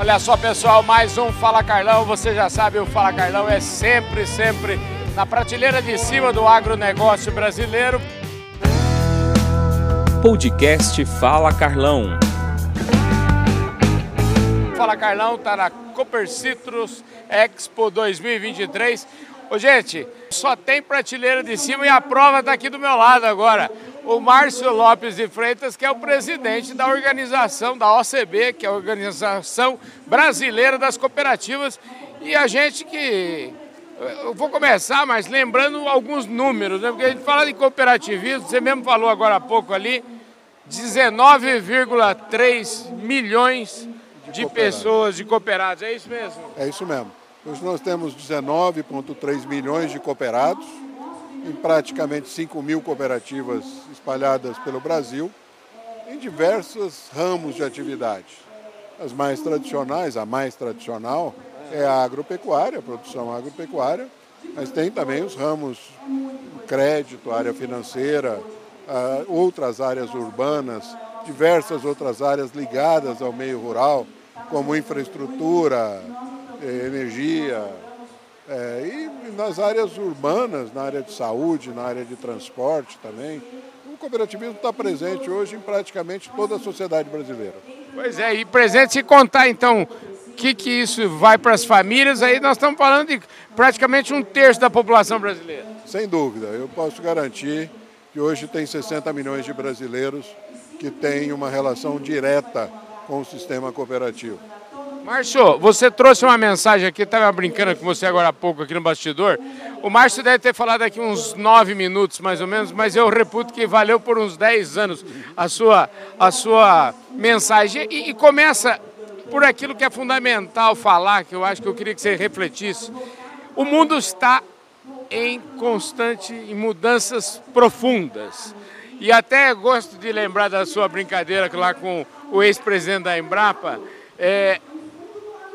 Olha só, pessoal, mais um Fala Carlão. Você já sabe, o Fala Carlão é sempre, sempre na prateleira de cima do agronegócio brasileiro. Podcast Fala Carlão. Fala Carlão está na Cooper Citrus Expo 2023. Ô, gente, só tem prateleira de cima e a prova está aqui do meu lado agora. O Márcio Lopes de Freitas, que é o presidente da organização da OCB, que é a Organização Brasileira das Cooperativas. E a gente que. Eu vou começar, mas lembrando alguns números, né? porque a gente fala de cooperativismo, você mesmo falou agora há pouco ali, 19,3 milhões de, de pessoas, de cooperados, é isso mesmo? É isso mesmo. Hoje nós temos 19,3 milhões de cooperados, em praticamente 5 mil cooperativas espalhadas pelo Brasil, em diversos ramos de atividade. As mais tradicionais, a mais tradicional, é a agropecuária, a produção agropecuária, mas tem também os ramos crédito, área financeira, outras áreas urbanas, diversas outras áreas ligadas ao meio rural, como infraestrutura, eh, energia, é, e nas áreas urbanas, na área de saúde, na área de transporte também. O cooperativismo está presente hoje em praticamente toda a sociedade brasileira. Pois é, e presente se contar então o que, que isso vai para as famílias, aí nós estamos falando de praticamente um terço da população brasileira. Sem dúvida, eu posso garantir que hoje tem 60 milhões de brasileiros que têm uma relação direta com o sistema cooperativo. Márcio, você trouxe uma mensagem aqui, estava brincando com você agora há pouco aqui no bastidor. O Márcio deve ter falado aqui uns nove minutos mais ou menos, mas eu reputo que valeu por uns dez anos a sua, a sua mensagem. E, e começa por aquilo que é fundamental falar, que eu acho que eu queria que você refletisse. O mundo está em constante em mudanças profundas. E até gosto de lembrar da sua brincadeira lá com o ex-presidente da Embrapa. É,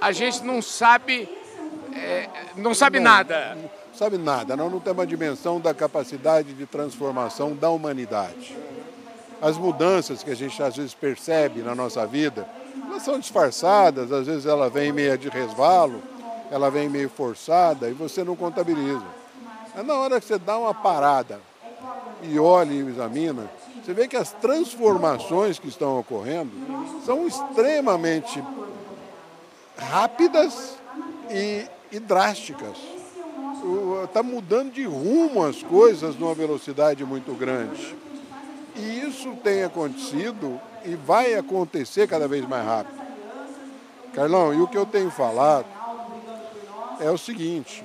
a gente não sabe, é, não sabe não, nada. Não sabe nada, nós não temos uma dimensão da capacidade de transformação da humanidade. As mudanças que a gente às vezes percebe na nossa vida, elas são disfarçadas, às vezes ela vem meio de resvalo, ela vem meio forçada e você não contabiliza. Mas na hora que você dá uma parada e olha e examina, você vê que as transformações que estão ocorrendo são extremamente rápidas e, e drásticas. Está mudando de rumo as coisas numa velocidade muito grande. E isso tem acontecido e vai acontecer cada vez mais rápido. Carlão, e o que eu tenho falado é o seguinte: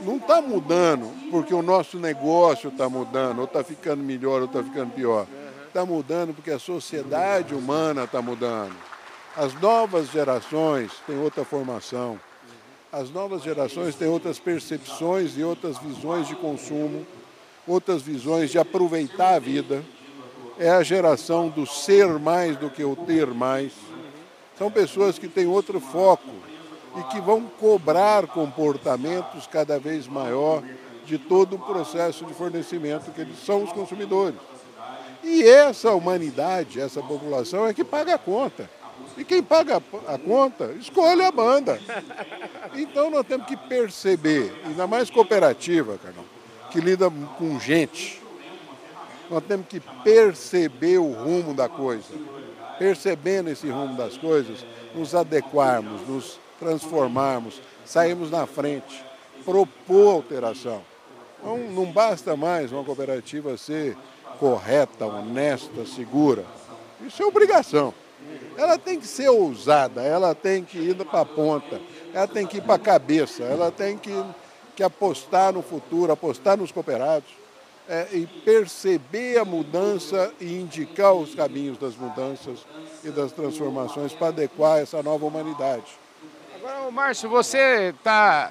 não está mudando porque o nosso negócio está mudando, ou está ficando melhor, ou está ficando pior. Está mudando porque a sociedade humana está mudando. As novas gerações têm outra formação. As novas gerações têm outras percepções e outras visões de consumo, outras visões de aproveitar a vida. É a geração do ser mais do que o ter mais. São pessoas que têm outro foco e que vão cobrar comportamentos cada vez maior de todo o processo de fornecimento que eles são os consumidores. E essa humanidade, essa população é que paga a conta. E quem paga a conta, escolhe a banda. Então nós temos que perceber, ainda mais cooperativa, Carlão, que lida com gente, nós temos que perceber o rumo da coisa. Percebendo esse rumo das coisas, nos adequarmos, nos transformarmos, sairmos na frente, propor alteração. Não, não basta mais uma cooperativa ser correta, honesta, segura. Isso é obrigação. Ela tem que ser ousada, ela tem que ir para a ponta, ela tem que ir para a cabeça, ela tem que, que apostar no futuro, apostar nos cooperados é, e perceber a mudança e indicar os caminhos das mudanças e das transformações para adequar essa nova humanidade. Agora, Márcio, você está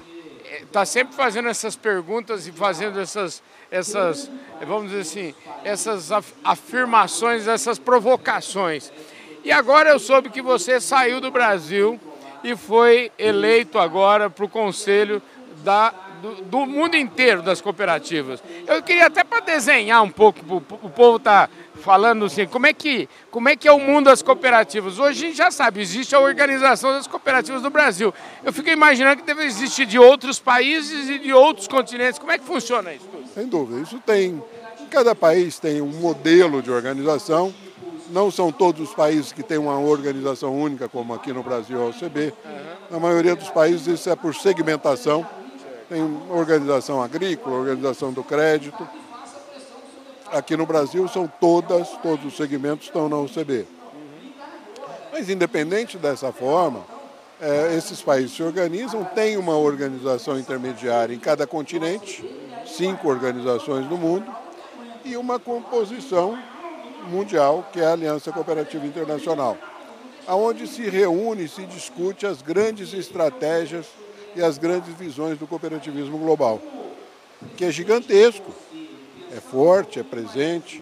tá sempre fazendo essas perguntas e fazendo essas, essas, vamos dizer assim, essas afirmações, essas provocações. E agora eu soube que você saiu do Brasil e foi eleito agora para o conselho da, do, do, mundo inteiro das cooperativas. Eu queria até para desenhar um pouco, o povo está falando assim, como é que, como é que é o mundo das cooperativas? Hoje a gente já sabe, existe a organização das cooperativas do Brasil. Eu fico imaginando que deve existir de outros países e de outros continentes. Como é que funciona isso? Sem dúvida, isso tem. Cada país tem um modelo de organização. Não são todos os países que têm uma organização única, como aqui no Brasil a OCB. Na maioria dos países isso é por segmentação. Tem organização agrícola, organização do crédito aqui no Brasil são todas, todos os segmentos estão na UCB. Mas independente dessa forma, é, esses países se organizam, tem uma organização intermediária em cada continente, cinco organizações no mundo, e uma composição mundial, que é a Aliança Cooperativa Internacional, aonde se reúne se discute as grandes estratégias e as grandes visões do cooperativismo global, que é gigantesco é forte, é presente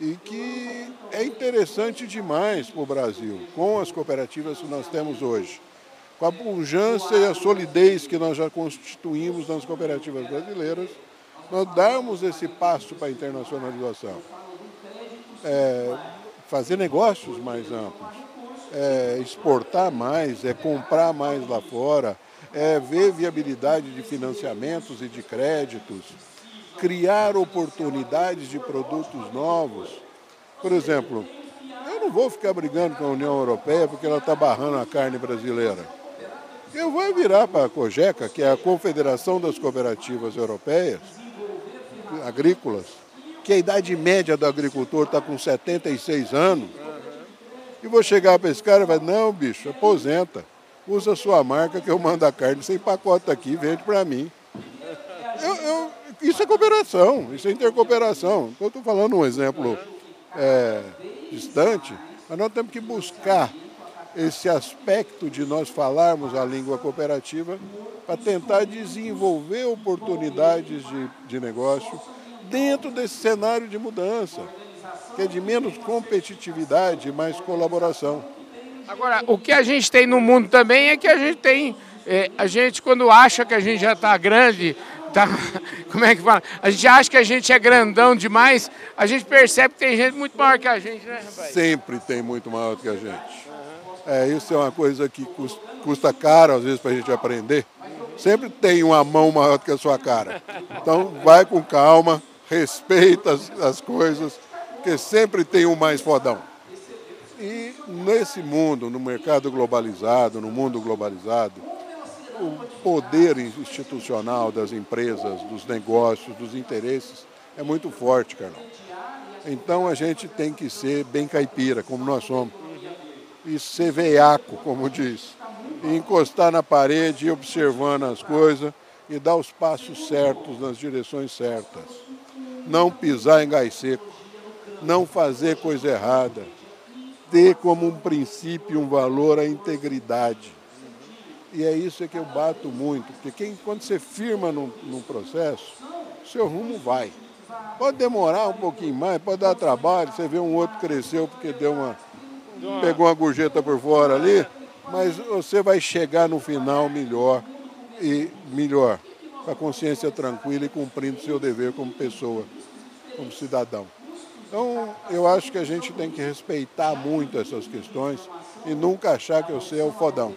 e que é interessante demais para o Brasil, com as cooperativas que nós temos hoje. Com a pujança e a solidez que nós já constituímos nas cooperativas brasileiras, nós darmos esse passo para a internacionalização. É, fazer negócios mais amplos, é, exportar mais, é comprar mais lá fora, é ver viabilidade de financiamentos e de créditos, criar oportunidades de produtos novos. Por exemplo, eu não vou ficar brigando com a União Europeia porque ela está barrando a carne brasileira. Eu vou virar para a COGECA, que é a Confederação das Cooperativas Europeias Agrícolas, que a idade média do agricultor está com 76 anos, e vou chegar para esse cara e vai, não, bicho, aposenta, usa sua marca que eu mando a carne sem pacote aqui, vende para mim. Eu, eu, isso é cooperação, isso é intercooperação. Eu estou falando um exemplo é, distante, mas nós temos que buscar esse aspecto de nós falarmos a língua cooperativa para tentar desenvolver oportunidades de, de negócio dentro desse cenário de mudança, que é de menos competitividade e mais colaboração. Agora, o que a gente tem no mundo também é que a gente tem, é, a gente quando acha que a gente já está grande, tá, como é que fala? A gente acha que a gente é grandão demais, a gente percebe que tem gente muito maior que a gente, né, rapaz? Sempre tem muito maior que a gente. É, isso é uma coisa que custa, custa caro, às vezes, para a gente aprender. Sempre tem uma mão maior do que a sua cara. Então, vai com calma, respeita as, as coisas, porque sempre tem um mais fodão. E nesse mundo, no mercado globalizado, no mundo globalizado, o poder institucional das empresas, dos negócios, dos interesses é muito forte, Carlão. Então a gente tem que ser bem caipira, como nós somos. E ser veiaco, como diz. E encostar na parede, observando as coisas e dar os passos certos nas direções certas. Não pisar em gás seco, não fazer coisa errada. Ter como um princípio, um valor a integridade e é isso que eu bato muito, porque quem, quando você firma num, num processo, seu rumo vai. Pode demorar um pouquinho mais, pode dar trabalho, você vê um outro cresceu porque deu uma. pegou uma gorjeta por fora ali, mas você vai chegar no final melhor e melhor, com a consciência tranquila e cumprindo seu dever como pessoa, como cidadão. Então, eu acho que a gente tem que respeitar muito essas questões e nunca achar que você é o fodão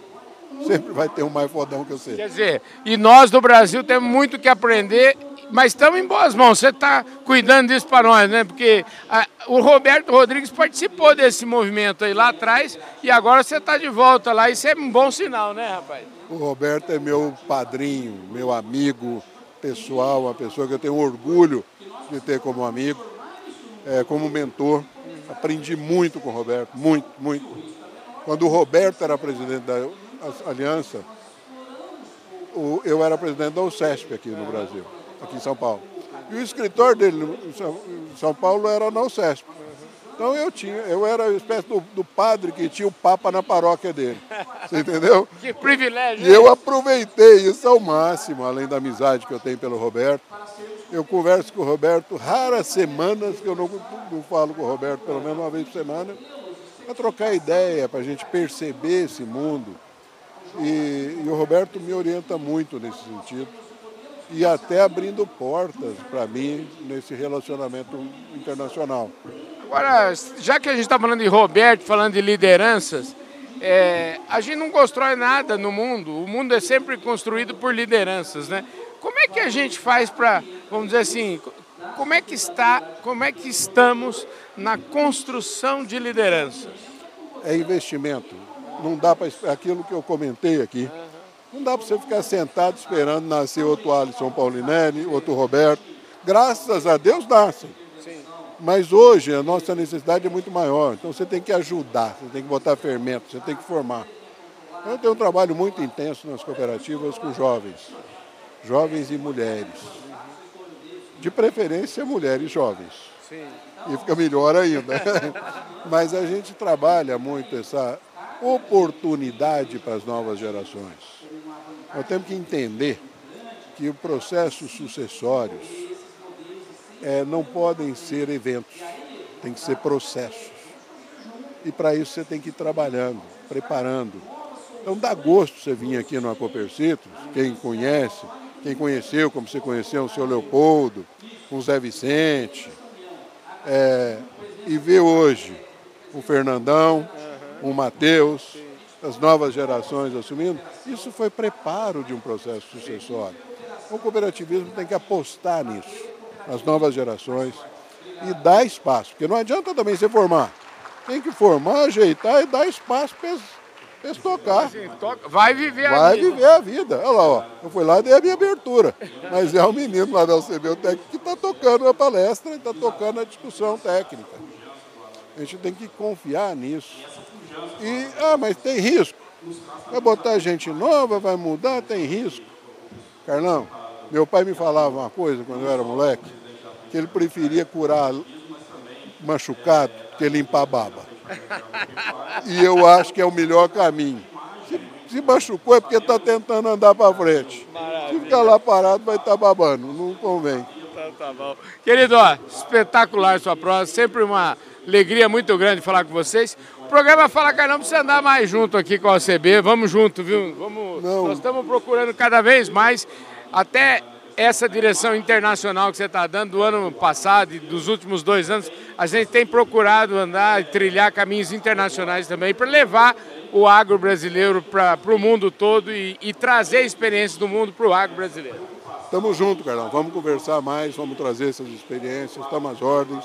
sempre vai ter um mais fodão que você. Quer dizer, e nós do Brasil temos muito que aprender, mas estamos em boas mãos. Você está cuidando disso para nós, né? Porque a, o Roberto Rodrigues participou desse movimento aí lá atrás e agora você está de volta lá. Isso é um bom sinal, né, rapaz? O Roberto é meu padrinho, meu amigo pessoal, uma pessoa que eu tenho orgulho de ter como amigo, é, como mentor. Aprendi muito com o Roberto, muito, muito. Quando o Roberto era presidente da aliança, eu era presidente da UCESP aqui no Brasil, aqui em São Paulo. E o escritório dele em São Paulo era na UCESP. Então eu tinha, eu era a espécie do, do, padre que tinha o Papa na paróquia dele. Você entendeu? que privilégio! E eu aproveitei isso ao máximo, além da amizade que eu tenho pelo Roberto. Eu converso com o Roberto raras semanas que eu não, não falo com o Roberto, pelo menos uma vez por semana, para trocar ideia, para a gente perceber esse mundo e, e o Roberto me orienta muito nesse sentido e até abrindo portas para mim nesse relacionamento internacional. Agora, já que a gente está falando de Roberto, falando de lideranças, é, a gente não constrói nada no mundo. O mundo é sempre construído por lideranças, né? Como é que a gente faz para, vamos dizer assim, como é que está, como é que estamos na construção de lideranças? É investimento. Não dá para aquilo que eu comentei aqui. Não dá para você ficar sentado esperando nascer outro Alisson Paulinelli, outro Roberto. Graças a Deus nascem. Mas hoje a nossa necessidade é muito maior. Então você tem que ajudar, você tem que botar fermento, você tem que formar. Eu tenho um trabalho muito intenso nas cooperativas com jovens, jovens e mulheres. De preferência, mulheres jovens. Sim. E fica melhor ainda. Mas a gente trabalha muito essa oportunidade para as novas gerações. Nós temos que entender que o processo sucessórios é, não podem ser eventos, tem que ser processos. E para isso você tem que ir trabalhando, preparando. Então dá gosto você vir aqui no Acopercitos, quem conhece, quem conheceu, como você conheceu o seu Leopoldo, o Zé Vicente, é, e ver hoje o Fernandão, o Matheus, as novas gerações assumindo, isso foi preparo de um processo sucessório. O cooperativismo tem que apostar nisso as novas gerações e dar espaço, porque não adianta também você formar. Tem que formar, ajeitar e dar espaço para eles tocar. Vai viver a Vai vida. Vai viver a vida. Olha lá, ó. eu fui lá e dei a minha abertura. Mas é o menino lá da UCB, o técnico, que está tocando a palestra e está tocando a discussão técnica. A gente tem que confiar nisso. E, ah, mas tem risco. Vai botar gente nova, vai mudar, tem risco. Carlão, meu pai me falava uma coisa quando eu era moleque, que ele preferia curar machucado que limpar baba. E eu acho que é o melhor caminho. Se, se machucou é porque está tentando andar para frente. Maravilha. Se ficar lá parado vai estar tá babando, não convém. Então tá bom. Querido, ó, espetacular sua prova, sempre uma alegria muito grande falar com vocês. O programa Fala Carlão precisa andar mais junto aqui com a OCB, vamos junto, viu? Vamos, nós estamos procurando cada vez mais até essa direção internacional que você está dando do ano passado e dos últimos dois anos, a gente tem procurado andar e trilhar caminhos internacionais também para levar o agro brasileiro para o mundo todo e, e trazer a experiência do mundo para o agro brasileiro. Estamos juntos, Carlão. Vamos conversar mais, vamos trazer essas experiências, estamos às ordens.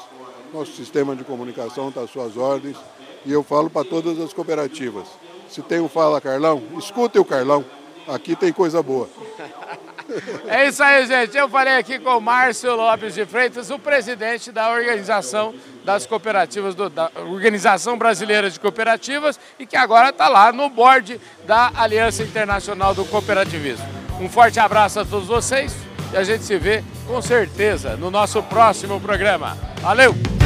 Nosso sistema de comunicação está às suas ordens. E eu falo para todas as cooperativas. Se tem um Fala Carlão, escutem o Carlão. Aqui tem coisa boa. É isso aí, gente. Eu falei aqui com o Márcio Lopes de Freitas, o presidente da Organização das Cooperativas, do, da Organização Brasileira de Cooperativas, e que agora está lá no board da Aliança Internacional do Cooperativismo. Um forte abraço a todos vocês e a gente se vê com certeza no nosso próximo programa. Valeu!